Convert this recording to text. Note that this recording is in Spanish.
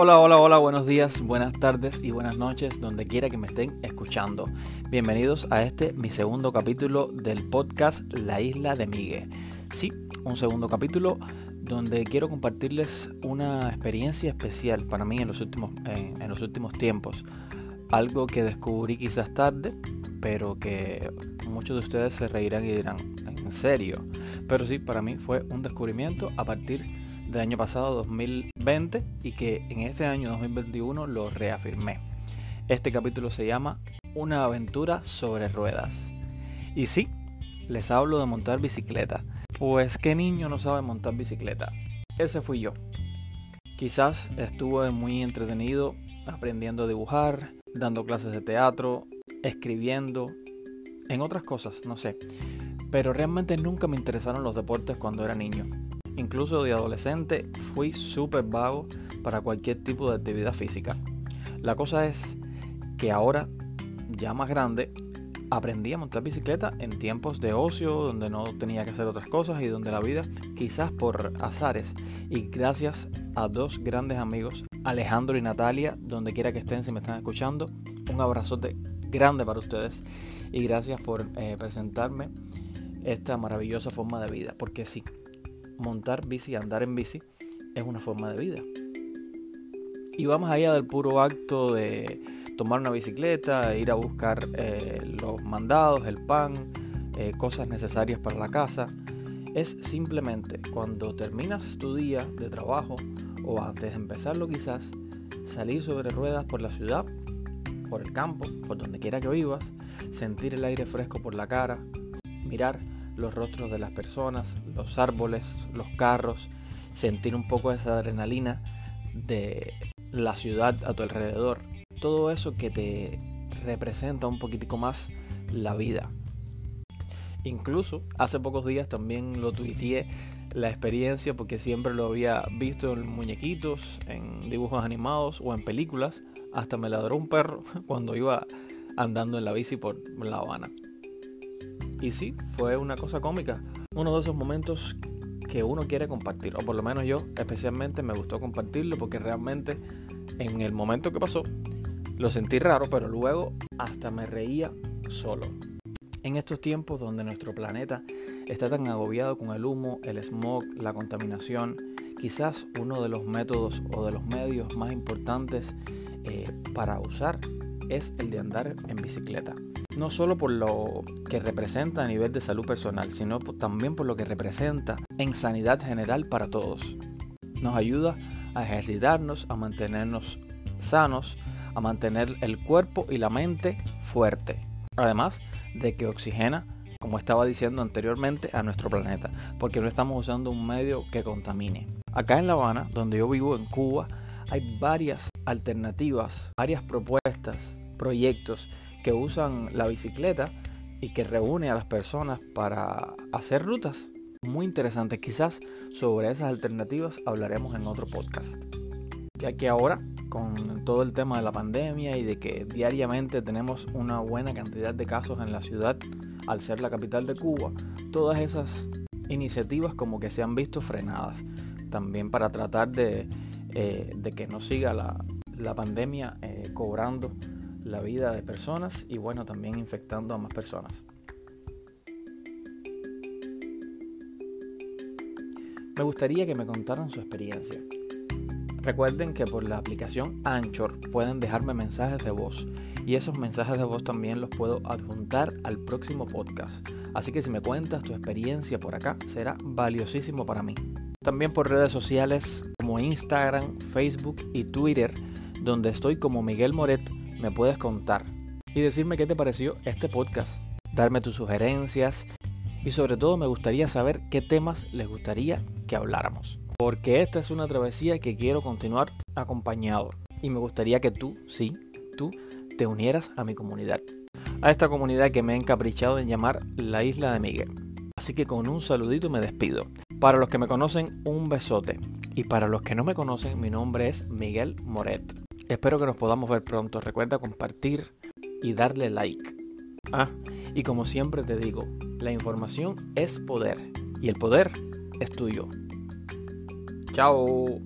Hola, hola, hola, buenos días, buenas tardes y buenas noches, donde quiera que me estén escuchando. Bienvenidos a este, mi segundo capítulo del podcast La Isla de Miguel. Sí, un segundo capítulo donde quiero compartirles una experiencia especial para mí en los últimos, en los últimos tiempos. Algo que descubrí quizás tarde, pero que muchos de ustedes se reirán y dirán, ¿en serio? Pero sí, para mí fue un descubrimiento a partir del año pasado, 2020, y que en este año 2021 lo reafirmé. Este capítulo se llama Una aventura sobre ruedas. Y sí, les hablo de montar bicicleta. Pues qué niño no sabe montar bicicleta. Ese fui yo. Quizás estuve muy entretenido aprendiendo a dibujar, dando clases de teatro, escribiendo, en otras cosas, no sé. Pero realmente nunca me interesaron los deportes cuando era niño. Incluso de adolescente fui súper vago para cualquier tipo de actividad física. La cosa es que ahora, ya más grande, aprendí a montar bicicleta en tiempos de ocio, donde no tenía que hacer otras cosas y donde la vida, quizás por azares, y gracias a dos grandes amigos, Alejandro y Natalia, donde quiera que estén si me están escuchando, un abrazote grande para ustedes y gracias por eh, presentarme esta maravillosa forma de vida, porque sí, montar bici, andar en bici, es una forma de vida. Y vamos allá del puro acto de tomar una bicicleta, ir a buscar eh, los mandados, el pan, eh, cosas necesarias para la casa. Es simplemente cuando terminas tu día de trabajo o antes de empezarlo quizás, salir sobre ruedas por la ciudad, por el campo, por donde quiera que vivas, sentir el aire fresco por la cara, mirar los rostros de las personas, los árboles, los carros, sentir un poco esa adrenalina de la ciudad a tu alrededor. Todo eso que te representa un poquitico más la vida. Incluso hace pocos días también lo tuiteé la experiencia porque siempre lo había visto en muñequitos, en dibujos animados o en películas. Hasta me ladró un perro cuando iba andando en la bici por La Habana. Y sí, fue una cosa cómica. Uno de esos momentos que uno quiere compartir, o por lo menos yo especialmente me gustó compartirlo porque realmente en el momento que pasó lo sentí raro, pero luego hasta me reía solo. En estos tiempos donde nuestro planeta está tan agobiado con el humo, el smog, la contaminación, quizás uno de los métodos o de los medios más importantes eh, para usar es el de andar en bicicleta no solo por lo que representa a nivel de salud personal, sino también por lo que representa en sanidad general para todos. Nos ayuda a ejercitarnos, a mantenernos sanos, a mantener el cuerpo y la mente fuerte. Además de que oxigena, como estaba diciendo anteriormente, a nuestro planeta, porque no estamos usando un medio que contamine. Acá en La Habana, donde yo vivo en Cuba, hay varias alternativas, varias propuestas, proyectos que usan la bicicleta y que reúne a las personas para hacer rutas. Muy interesante, quizás sobre esas alternativas hablaremos en otro podcast. Ya que ahora, con todo el tema de la pandemia y de que diariamente tenemos una buena cantidad de casos en la ciudad, al ser la capital de Cuba, todas esas iniciativas como que se han visto frenadas. También para tratar de, eh, que no siga la, pandemia eh, cobrando la vida de personas y bueno, también infectando a más personas. Me gustaría que me contaran su experiencia. Recuerden que por la aplicación Anchor pueden dejarme mensajes de voz y esos mensajes de voz también los puedo adjuntar al próximo podcast. Así que si me cuentas tu experiencia por acá será valiosísimo para mí. También por redes sociales como Instagram, Facebook y Twitter, donde estoy como Miguel Moret me puedes contar y decirme qué te pareció este podcast, darme tus sugerencias y sobre todo me gustaría saber qué temas les gustaría que habláramos. Porque esta es una travesía que quiero continuar acompañado y me gustaría que tú, sí, tú, te unieras a mi comunidad. A esta comunidad que me he encaprichado en llamar la Isla de Miguel. Así que con un saludito me despido. Para los que me conocen, un besote. Y para los que no me conocen, mi nombre es Miguel Moret. Espero que nos podamos ver pronto. Recuerda compartir y darle like. Ah, y como siempre te digo, la información es poder y el poder es tuyo. Chao.